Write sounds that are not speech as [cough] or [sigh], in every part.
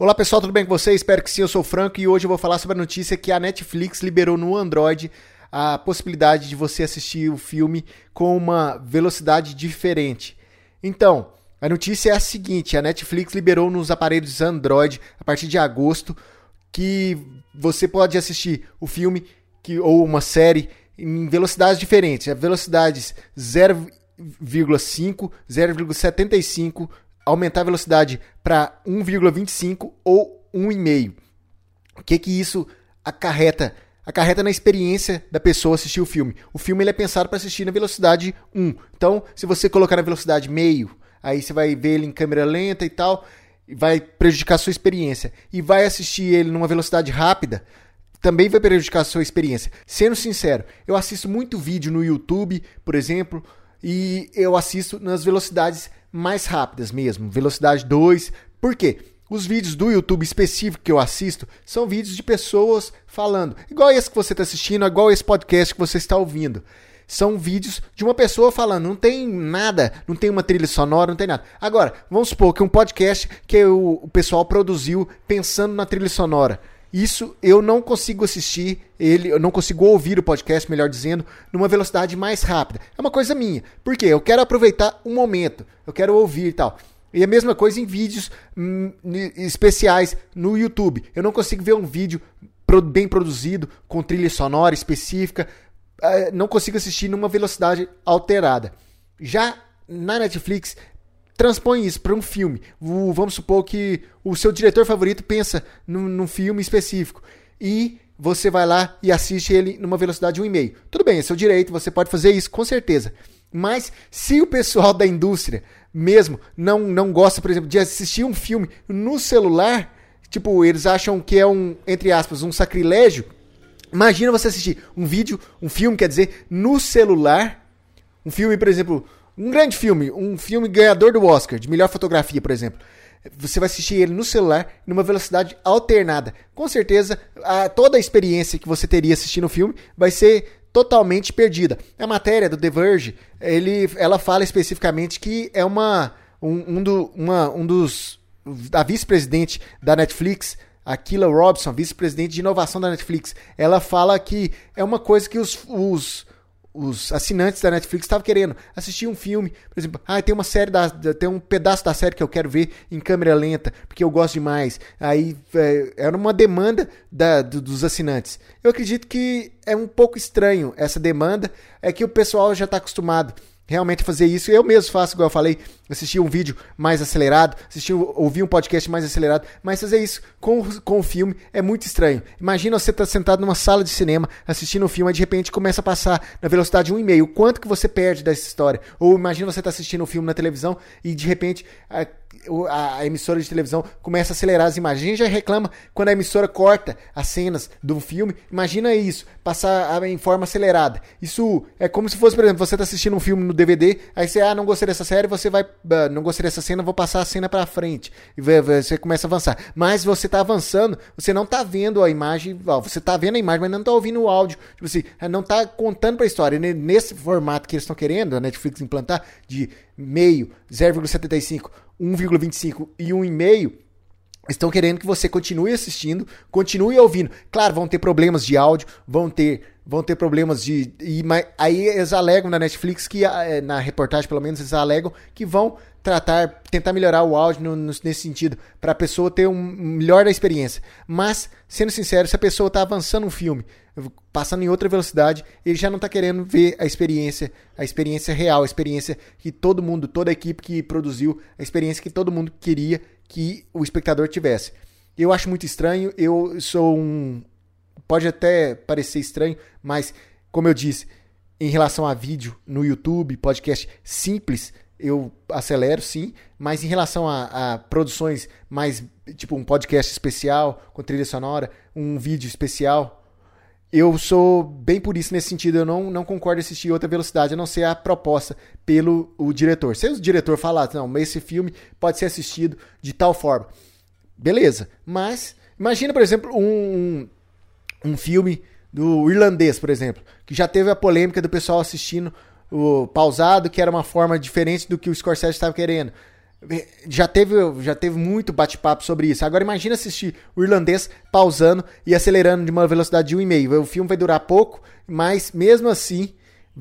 Olá pessoal, tudo bem com vocês? Espero que sim, eu sou o Franco e hoje eu vou falar sobre a notícia que a Netflix liberou no Android a possibilidade de você assistir o filme com uma velocidade diferente. Então, a notícia é a seguinte: a Netflix liberou nos aparelhos Android a partir de agosto que você pode assistir o filme que, ou uma série em velocidades diferentes, velocidades 0,5, 0,75 aumentar a velocidade para 1,25 ou 1,5. O que que isso acarreta? Acarreta na experiência da pessoa assistir o filme. O filme ele é pensado para assistir na velocidade 1. Então, se você colocar na velocidade meio, aí você vai ver ele em câmera lenta e tal, vai prejudicar a sua experiência. E vai assistir ele numa velocidade rápida, também vai prejudicar a sua experiência. Sendo sincero, eu assisto muito vídeo no YouTube, por exemplo, e eu assisto nas velocidades mais rápidas mesmo, velocidade 2. Por quê? Os vídeos do YouTube específico que eu assisto são vídeos de pessoas falando, igual esse que você está assistindo, igual esse podcast que você está ouvindo. São vídeos de uma pessoa falando, não tem nada, não tem uma trilha sonora, não tem nada. Agora, vamos supor que um podcast que o, pessoal produziu pensando na trilha sonora. Isso eu não consigo assistir ele, eu não consigo ouvir o podcast, melhor dizendo, numa velocidade mais rápida. É uma coisa minha. Por quê? Eu quero aproveitar o momento, eu quero ouvir e tal. E a mesma coisa em vídeos hum, especiais no YouTube. Eu não consigo ver um vídeo bem produzido, com trilha sonora específica, uh, não consigo assistir numa velocidade alterada. Já na Netflix transpõe isso para um filme. O, vamos supor que o seu diretor favorito pensa num, num, filme específico e você vai lá e assiste ele numa velocidade 1,5. Tudo bem, é seu direito, você pode fazer isso com certeza. Mas se o pessoal [laughs] da indústria mesmo não, não gosta, por exemplo, de assistir um filme no celular, tipo, eles acham que é um, entre aspas, um sacrilégio. Imagina você assistir um vídeo, um filme, quer dizer, no celular. Um filme, por exemplo, um grande filme, um filme ganhador do Oscar, de melhor fotografia, por exemplo. Você vai assistir ele no celular, numa velocidade alternada. Com certeza, a, toda a experiência que você teria assistindo o filme vai ser totalmente perdida. A matéria do The Verge, ele, ela fala especificamente que é uma, um, um, do, uma, um dos. A vice-presidente da Netflix, a Kila Robson, vice-presidente de inovação da Netflix, ela fala que é uma coisa que os, os os assinantes da Netflix estavam querendo assistir um filme, por exemplo, ah, tem uma série da, tem um pedaço da série que eu quero ver em câmera lenta, porque eu gosto demais. Aí é, era uma demanda da, do, dos assinantes. Eu acredito que é um pouco estranho essa demanda, é que o pessoal já está acostumado realmente fazer isso. Eu mesmo faço, igual eu falei, assistir um vídeo mais acelerado, assistir, ouvir um podcast mais acelerado, mas fazer isso com, com o filme é muito estranho. Imagina você estar tá sentado numa sala de cinema assistindo um filme e de repente começa a passar na velocidade 1,5. O quanto que você perde dessa história? Ou imagina você estar tá assistindo um filme na televisão e de repente a emissora de televisão começa a acelerar as imagens. Já reclama quando a emissora corta as cenas do filme. Imagina isso, passar em forma acelerada. Isso é como se fosse, por exemplo, você está assistindo um filme no DVD, aí você, ah, não gostei dessa série, você vai, ah, não gostei dessa cena, vou passar a cena para frente. E você começa a avançar. Mas você está avançando, você não está vendo a imagem, você está vendo a imagem, mas não está ouvindo o áudio. Tipo assim, não está contando para a história. Nesse formato que eles estão querendo, a Netflix implantar, de meio, 0,75 1,25 e 1,5 estão querendo que você continue assistindo, continue ouvindo. Claro, vão ter problemas de áudio, vão ter, vão ter problemas de. E, mas, aí eles alegam na Netflix que, eh, na reportagem pelo menos, eles alegam que vão tratar, tentar melhorar o áudio no, no, nesse sentido, para a pessoa ter um melhor da experiência. Mas, sendo sincero, se a pessoa está avançando um filme, passando em outra velocidade, ele já não está querendo ver a experiência, a experiência real, a experiência que todo mundo, toda a equipe que produziu, a experiência que todo mundo queria que o espectador tivesse. Eu acho muito estranho, eu sou um. Pode até parecer estranho, mas, como eu disse, em relação a vídeo no YouTube, podcast simples, eu acelero sim, mas em relação a, a, produções mais, tipo um podcast especial com trilha sonora, um vídeo especial, eu sou bem por isso nesse sentido, eu não, não concordo assistir outra velocidade, a não ser a proposta pelo o diretor. Se o diretor falar, não, esse filme pode ser assistido de tal forma, beleza, mas imagina, por exemplo, um, um, um filme do irlandês, por exemplo, que já teve a polêmica do pessoal assistindo o pausado, que era uma forma diferente do que o Scorsese estava querendo. já teve, já teve muito bate-papo sobre isso. Agora imagina assistir o irlandês pausando e acelerando de uma velocidade de 1,5. O filme vai durar pouco, mas mesmo assim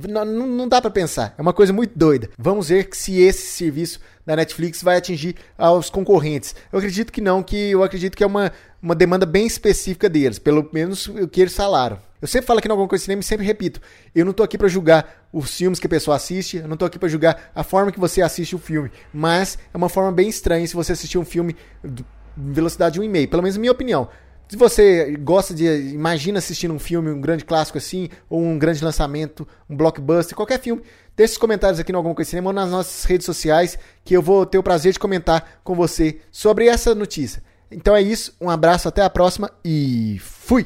não, não dá para pensar. É uma coisa muito doida. Vamos ver se esse serviço da Netflix vai atingir aos concorrentes. Eu acredito que não, que eu acredito que é uma, uma demanda bem específica deles, pelo menos o que eles falaram. Eu sempre falo aqui no Alguma Coisa Cinema e sempre repito, eu não tô aqui para julgar os filmes que a pessoa assiste, eu não tô aqui para julgar a forma que você assiste o filme, mas é uma forma bem estranha se você assistir um filme em velocidade 1,5, pelo menos minha opinião. Se você gosta de. Imagina assistindo um filme, um grande clássico assim, ou um grande lançamento, um blockbuster, qualquer filme, deixe os comentários aqui no Alguma Coisa Cinema ou nas nossas redes sociais, que eu vou ter o prazer de comentar com você sobre essa notícia. Então é isso, um abraço, até a próxima e fui!